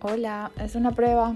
Hola, es una prueba.